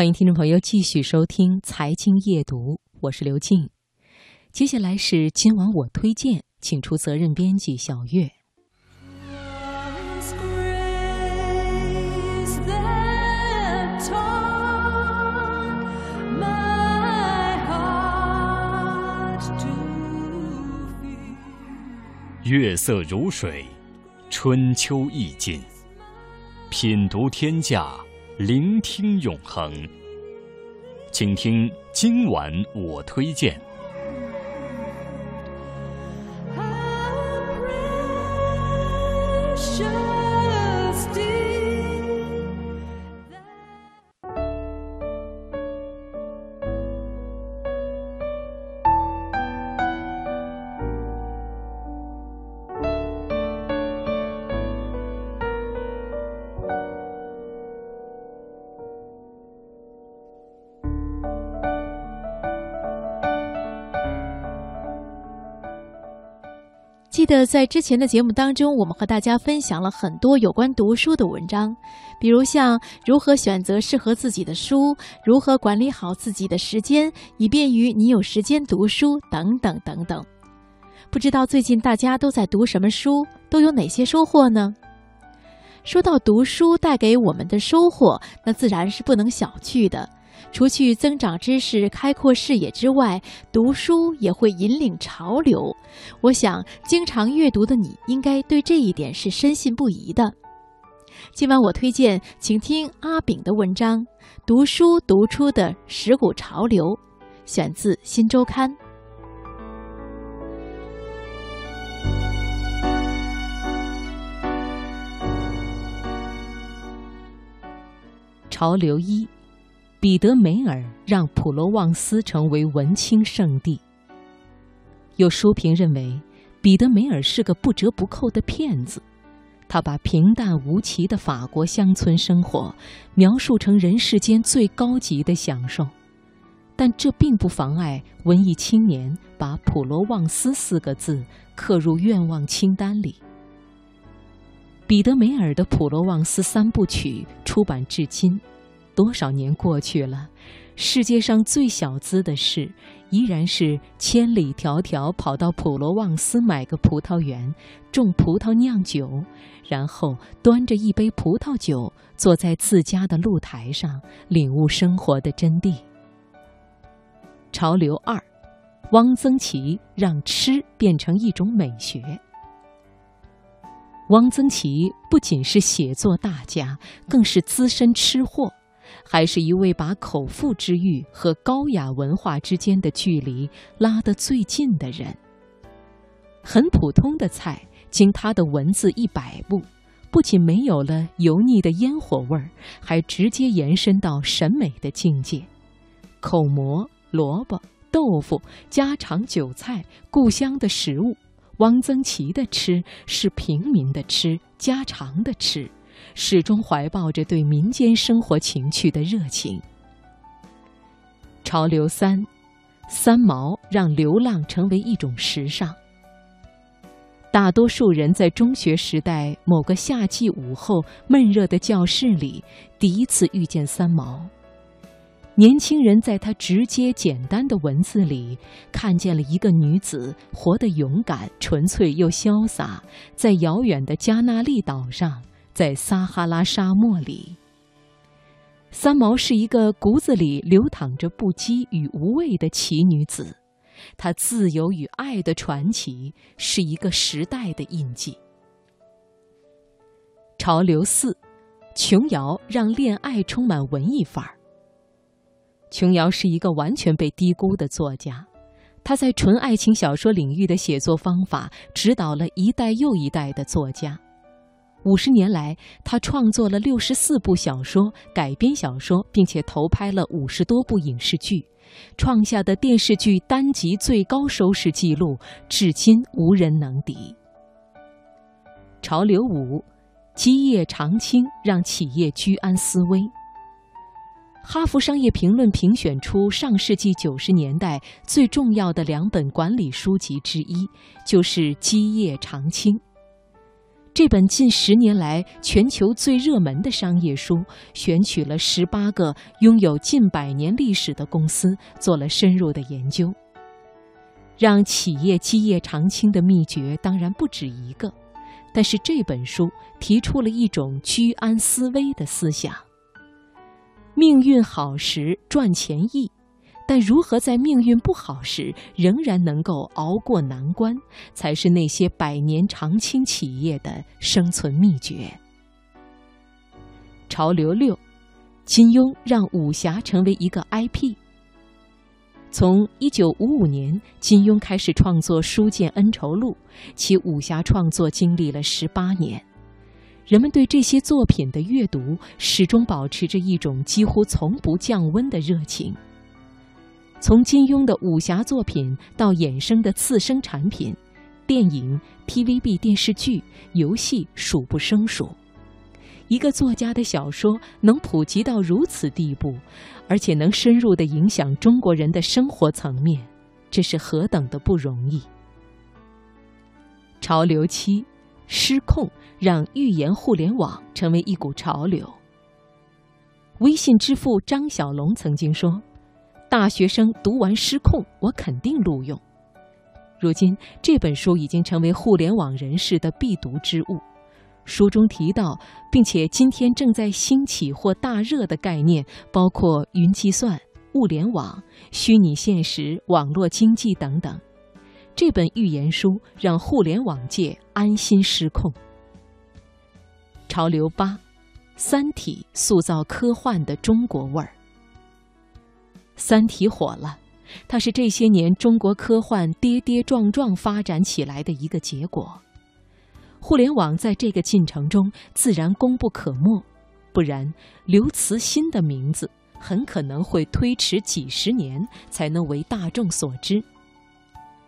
欢迎听众朋友继续收听《财经夜读》，我是刘静。接下来是今晚我推荐，请出责任编辑小月。月色如水，春秋意境，品读天下。聆听永恒，请听今晚我推荐。在之前的节目当中，我们和大家分享了很多有关读书的文章，比如像如何选择适合自己的书，如何管理好自己的时间，以便于你有时间读书等等等等。不知道最近大家都在读什么书，都有哪些收获呢？说到读书带给我们的收获，那自然是不能小觑的。除去增长知识、开阔视野之外，读书也会引领潮流。我想，经常阅读的你应该对这一点是深信不疑的。今晚我推荐，请听阿炳的文章《读书读出的十股潮流》，选自《新周刊》。潮流一。彼得梅尔让普罗旺斯成为文青圣地。有书评认为，彼得梅尔是个不折不扣的骗子。他把平淡无奇的法国乡村生活描述成人世间最高级的享受，但这并不妨碍文艺青年把“普罗旺斯”四个字刻入愿望清单里。彼得梅尔的《普罗旺斯三部曲》出版至今。多少年过去了，世界上最小资的事，依然是千里迢迢跑到普罗旺斯买个葡萄园，种葡萄酿酒，然后端着一杯葡萄酒，坐在自家的露台上，领悟生活的真谛。潮流二，汪曾祺让吃变成一种美学。汪曾祺不仅是写作大家，更是资深吃货。还是一位把口腹之欲和高雅文化之间的距离拉得最近的人。很普通的菜，经他的文字一摆布，不仅没有了油腻的烟火味儿，还直接延伸到审美的境界。口蘑、萝卜、豆腐、家常韭菜、故乡的食物，汪曾祺的吃是平民的吃，家常的吃。始终怀抱着对民间生活情趣的热情。潮流三，三毛让流浪成为一种时尚。大多数人在中学时代某个夏季午后闷热的教室里，第一次遇见三毛。年轻人在他直接简单的文字里，看见了一个女子活得勇敢、纯粹又潇洒，在遥远的加那利岛上。在撒哈拉沙漠里，三毛是一个骨子里流淌着不羁与无畏的奇女子，她自由与爱的传奇是一个时代的印记。潮流四，琼瑶让恋爱充满文艺范儿。琼瑶是一个完全被低估的作家，她在纯爱情小说领域的写作方法，指导了一代又一代的作家。五十年来，他创作了六十四部小说、改编小说，并且投拍了五十多部影视剧，创下的电视剧单集最高收视记录，至今无人能敌。潮流五，基业长青让企业居安思危。哈佛商业评论评选出上世纪九十年代最重要的两本管理书籍之一，就是《基业长青》。这本近十年来全球最热门的商业书，选取了十八个拥有近百年历史的公司，做了深入的研究。让企业基业长青的秘诀当然不止一个，但是这本书提出了一种居安思危的思想：命运好时赚钱易。但如何在命运不好时仍然能够熬过难关，才是那些百年长青企业的生存秘诀。潮流六，金庸让武侠成为一个 IP。从一九五五年，金庸开始创作《书剑恩仇录》，其武侠创作经历了十八年，人们对这些作品的阅读始终保持着一种几乎从不降温的热情。从金庸的武侠作品到衍生的次生产品，电影、TVB 电视剧、游戏数不胜数。一个作家的小说能普及到如此地步，而且能深入的影响中国人的生活层面，这是何等的不容易。潮流七，失控让预言互联网成为一股潮流。微信之父张小龙曾经说。大学生读完失控，我肯定录用。如今这本书已经成为互联网人士的必读之物。书中提到，并且今天正在兴起或大热的概念，包括云计算、物联网、虚拟现实、网络经济等等。这本预言书让互联网界安心失控。潮流八，《三体》塑造科幻的中国味儿。《三体》火了，它是这些年中国科幻跌跌撞撞发展起来的一个结果。互联网在这个进程中自然功不可没，不然刘慈欣的名字很可能会推迟几十年才能为大众所知。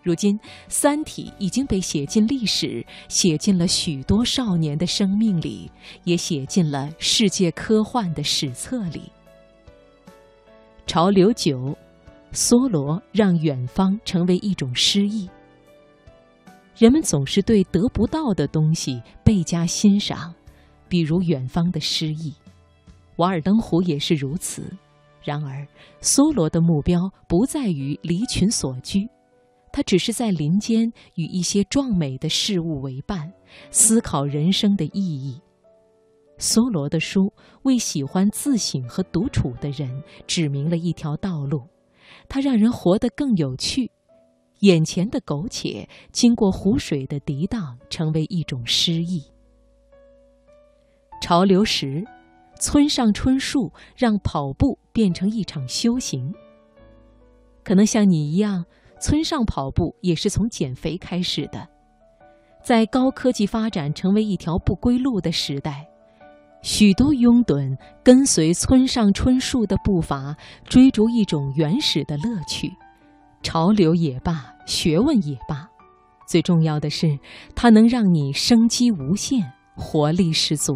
如今，《三体》已经被写进历史，写进了许多少年的生命里，也写进了世界科幻的史册里。潮流九，梭罗让远方成为一种诗意。人们总是对得不到的东西倍加欣赏，比如远方的诗意。瓦尔登湖也是如此。然而，梭罗的目标不在于离群所居，他只是在林间与一些壮美的事物为伴，思考人生的意义。梭罗的书为喜欢自省和独处的人指明了一条道路，它让人活得更有趣。眼前的苟且，经过湖水的涤荡，成为一种诗意。潮流时，村上春树让跑步变成一场修行。可能像你一样，村上跑步也是从减肥开始的。在高科技发展成为一条不归路的时代。许多拥趸跟随村上春树的步伐，追逐一种原始的乐趣，潮流也罢，学问也罢，最重要的是，它能让你生机无限，活力十足。